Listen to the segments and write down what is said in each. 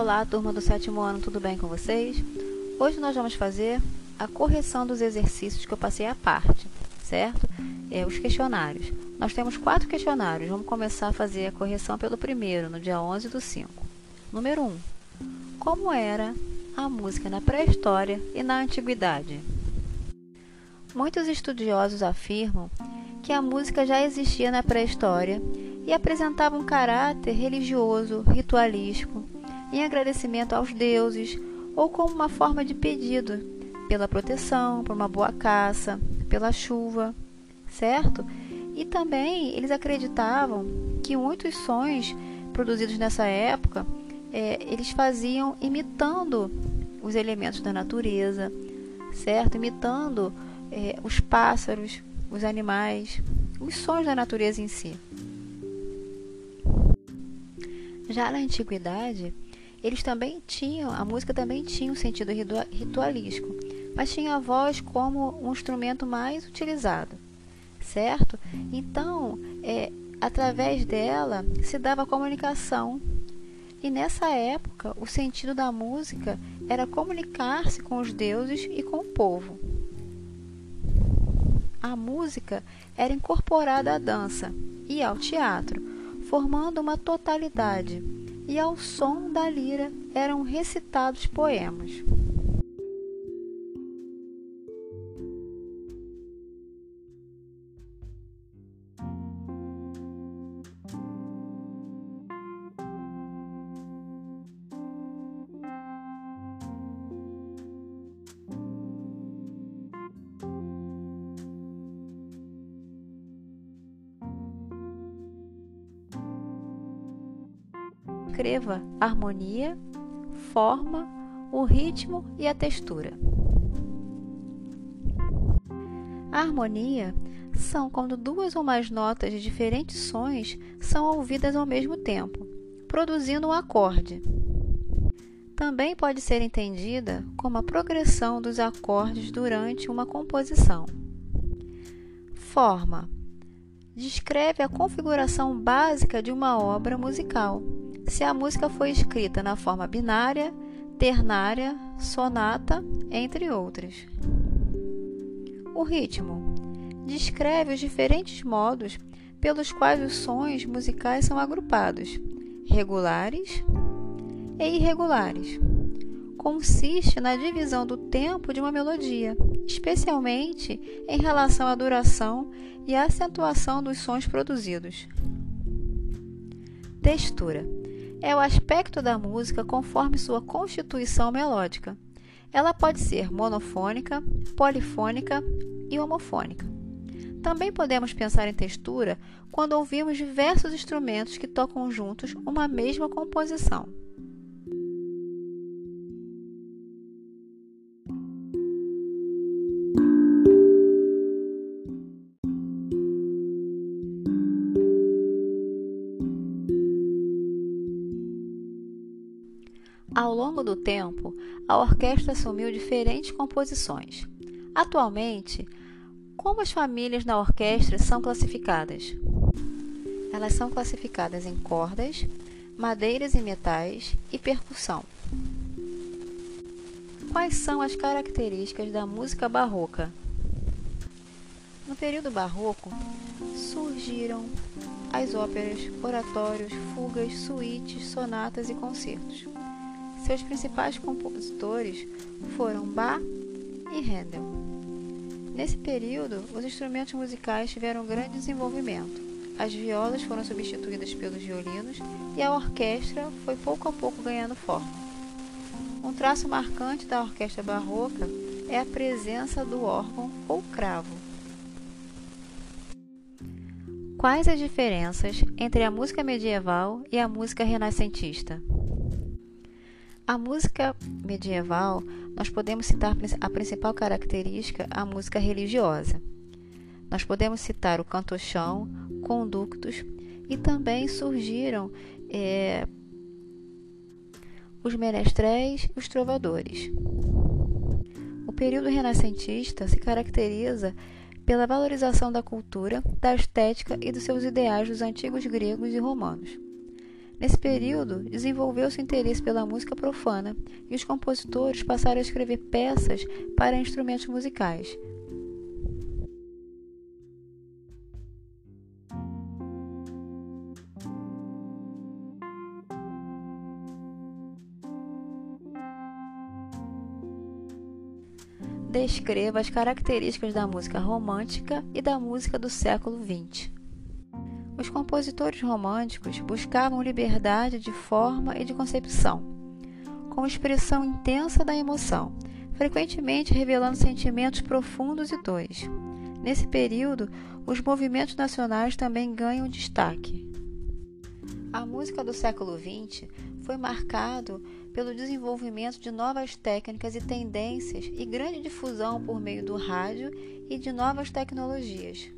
Olá, turma do sétimo ano, tudo bem com vocês? Hoje nós vamos fazer a correção dos exercícios que eu passei à parte, certo? É, os questionários. Nós temos quatro questionários. Vamos começar a fazer a correção pelo primeiro, no dia 11 do 5. Número 1. Como era a música na pré-história e na antiguidade? Muitos estudiosos afirmam que a música já existia na pré-história e apresentava um caráter religioso, ritualístico, em agradecimento aos deuses ou como uma forma de pedido pela proteção, por uma boa caça, pela chuva, certo? E também eles acreditavam que muitos sons produzidos nessa época é, eles faziam imitando os elementos da natureza, certo? Imitando é, os pássaros, os animais, os sons da natureza em si. Já na antiguidade, eles também tinham, a música também tinha um sentido ritualístico, mas tinha a voz como um instrumento mais utilizado, certo? Então, é, através dela se dava comunicação. E nessa época, o sentido da música era comunicar-se com os deuses e com o povo. A música era incorporada à dança e ao teatro, formando uma totalidade e ao som da lira eram recitados poemas. Descreva harmonia, forma, o ritmo e a textura. A harmonia são quando duas ou mais notas de diferentes sons são ouvidas ao mesmo tempo, produzindo um acorde. Também pode ser entendida como a progressão dos acordes durante uma composição. Forma descreve a configuração básica de uma obra musical se a música foi escrita na forma binária, ternária, sonata, entre outras. O ritmo descreve os diferentes modos pelos quais os sons musicais são agrupados, regulares e irregulares. Consiste na divisão do tempo de uma melodia, especialmente em relação à duração e acentuação dos sons produzidos. Textura é o aspecto da música conforme sua constituição melódica. Ela pode ser monofônica, polifônica e homofônica. Também podemos pensar em textura quando ouvimos diversos instrumentos que tocam juntos uma mesma composição. Longo do tempo, a orquestra assumiu diferentes composições. Atualmente, como as famílias na orquestra são classificadas? Elas são classificadas em cordas, madeiras e metais e percussão. Quais são as características da música barroca? No período barroco, surgiram as óperas, oratórios, fugas, suítes, sonatas e concertos. Seus principais compositores foram Bach e Handel. Nesse período, os instrumentos musicais tiveram grande desenvolvimento. As violas foram substituídas pelos violinos e a orquestra foi pouco a pouco ganhando forma. Um traço marcante da orquestra barroca é a presença do órgão ou cravo. Quais as diferenças entre a música medieval e a música renascentista? A música medieval, nós podemos citar a principal característica, a música religiosa. Nós podemos citar o canto-chão, conductos e também surgiram é, os menestréis e os trovadores. O período renascentista se caracteriza pela valorização da cultura, da estética e dos seus ideais dos antigos gregos e romanos. Nesse período, desenvolveu-se interesse pela música profana e os compositores passaram a escrever peças para instrumentos musicais. Descreva as características da música romântica e da música do século XX. Os compositores românticos buscavam liberdade de forma e de concepção, com expressão intensa da emoção, frequentemente revelando sentimentos profundos e dores. Nesse período, os movimentos nacionais também ganham destaque. A música do século XX foi marcado pelo desenvolvimento de novas técnicas e tendências e grande difusão por meio do rádio e de novas tecnologias.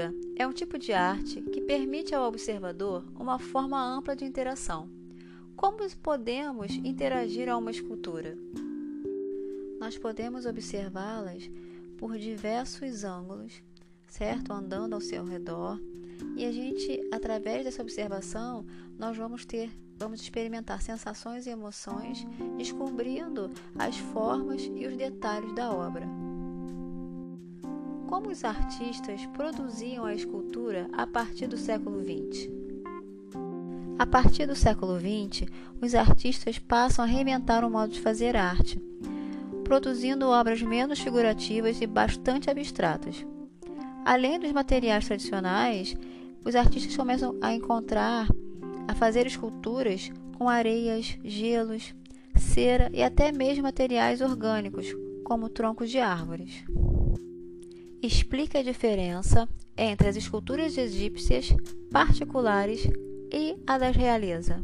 Escultura é um tipo de arte que permite ao observador uma forma ampla de interação. Como podemos interagir a uma escultura? Nós podemos observá-las por diversos ângulos, certo? Andando ao seu redor. E a gente, através dessa observação, nós vamos ter, vamos experimentar sensações e emoções, descobrindo as formas e os detalhes da obra. Como os artistas produziam a escultura a partir do século XX? A partir do século XX, os artistas passam a reinventar o modo de fazer arte, produzindo obras menos figurativas e bastante abstratas. Além dos materiais tradicionais, os artistas começam a encontrar, a fazer esculturas com areias, gelos, cera e até mesmo materiais orgânicos, como troncos de árvores explica a diferença entre as esculturas egípcias particulares e a das realeza.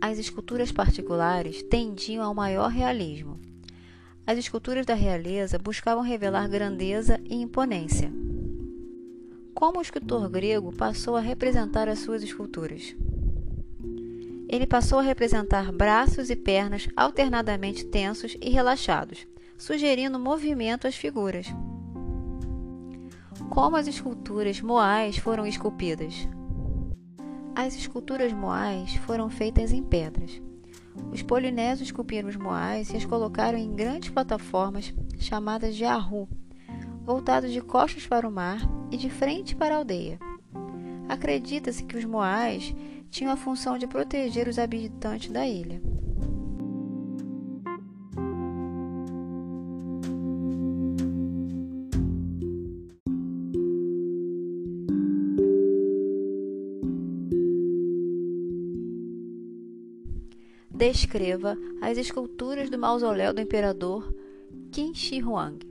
As esculturas particulares tendiam ao maior realismo. As esculturas da realeza buscavam revelar grandeza e imponência como o escultor grego passou a representar as suas esculturas. Ele passou a representar braços e pernas alternadamente tensos e relaxados, sugerindo movimento às figuras. Como as esculturas moais foram esculpidas? As esculturas moais foram feitas em pedras. Os polinésios esculpiram os moais e as colocaram em grandes plataformas chamadas de arru, voltados de costas para o mar e de frente para a aldeia. Acredita-se que os moais tinham a função de proteger os habitantes da ilha. Descreva as esculturas do mausoléu do imperador Qin Shi Huang.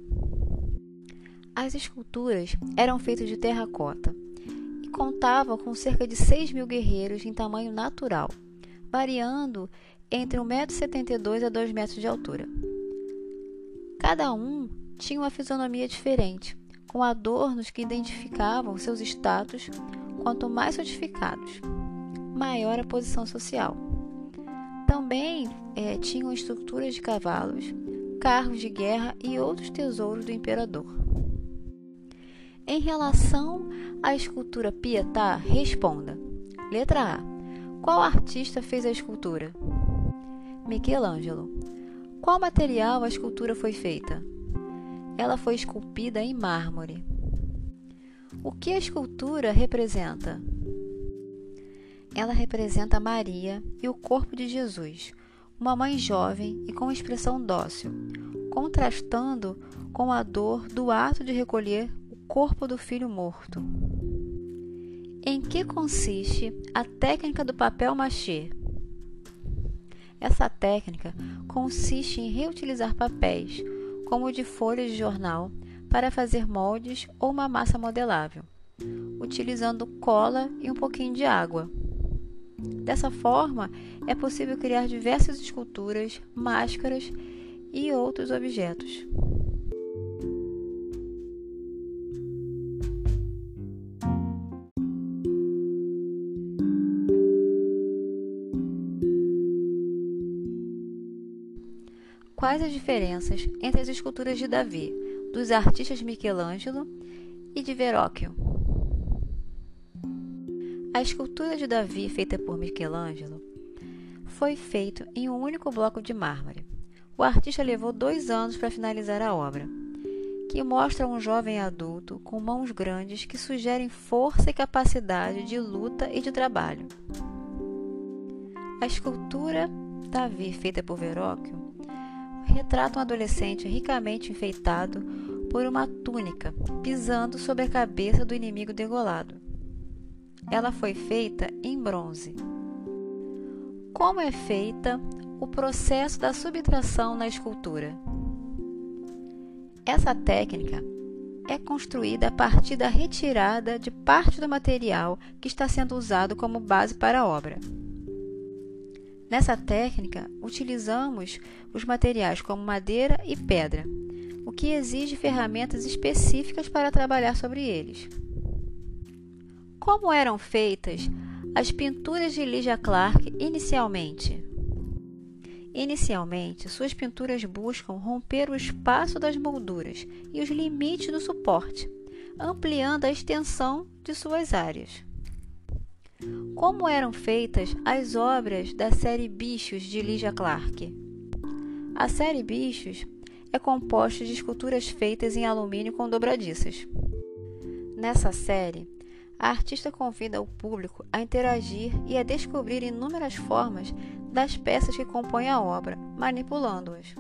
As esculturas eram feitas de terracota e contavam com cerca de 6 mil guerreiros em tamanho natural, variando entre 1,72m a 2 metros de altura. Cada um tinha uma fisionomia diferente, com adornos que identificavam seus status quanto mais sofisticados, maior a posição social. Também é, tinham estruturas de cavalos, carros de guerra e outros tesouros do imperador. Em relação à escultura Pietà, responda. Letra A. Qual artista fez a escultura? Michelangelo. Qual material a escultura foi feita? Ela foi esculpida em mármore. O que a escultura representa? Ela representa Maria e o corpo de Jesus, uma mãe jovem e com expressão dócil, contrastando com a dor do ato de recolher corpo do filho morto. Em que consiste a técnica do papel machê? Essa técnica consiste em reutilizar papéis, como o de folhas de jornal, para fazer moldes ou uma massa modelável. utilizando cola e um pouquinho de água. Dessa forma, é possível criar diversas esculturas, máscaras e outros objetos. Quais as diferenças entre as esculturas de Davi, dos artistas Michelangelo e de Verrocchio? A escultura de Davi, feita por Michelangelo, foi feita em um único bloco de mármore. O artista levou dois anos para finalizar a obra, que mostra um jovem adulto com mãos grandes que sugerem força e capacidade de luta e de trabalho. A escultura Davi, feita por Verrocchio, retrata um adolescente ricamente enfeitado por uma túnica, pisando sobre a cabeça do inimigo degolado. Ela foi feita em bronze. Como é feita o processo da subtração na escultura? Essa técnica é construída a partir da retirada de parte do material que está sendo usado como base para a obra. Nessa técnica, utilizamos os materiais como madeira e pedra, o que exige ferramentas específicas para trabalhar sobre eles. Como eram feitas as pinturas de Lydia Clark inicialmente? Inicialmente, suas pinturas buscam romper o espaço das molduras e os limites do suporte, ampliando a extensão de suas áreas. Como eram feitas as obras da série Bichos de Lydia Clark? A série Bichos é composta de esculturas feitas em alumínio com dobradiças. Nessa série, a artista convida o público a interagir e a descobrir inúmeras formas das peças que compõem a obra, manipulando-as.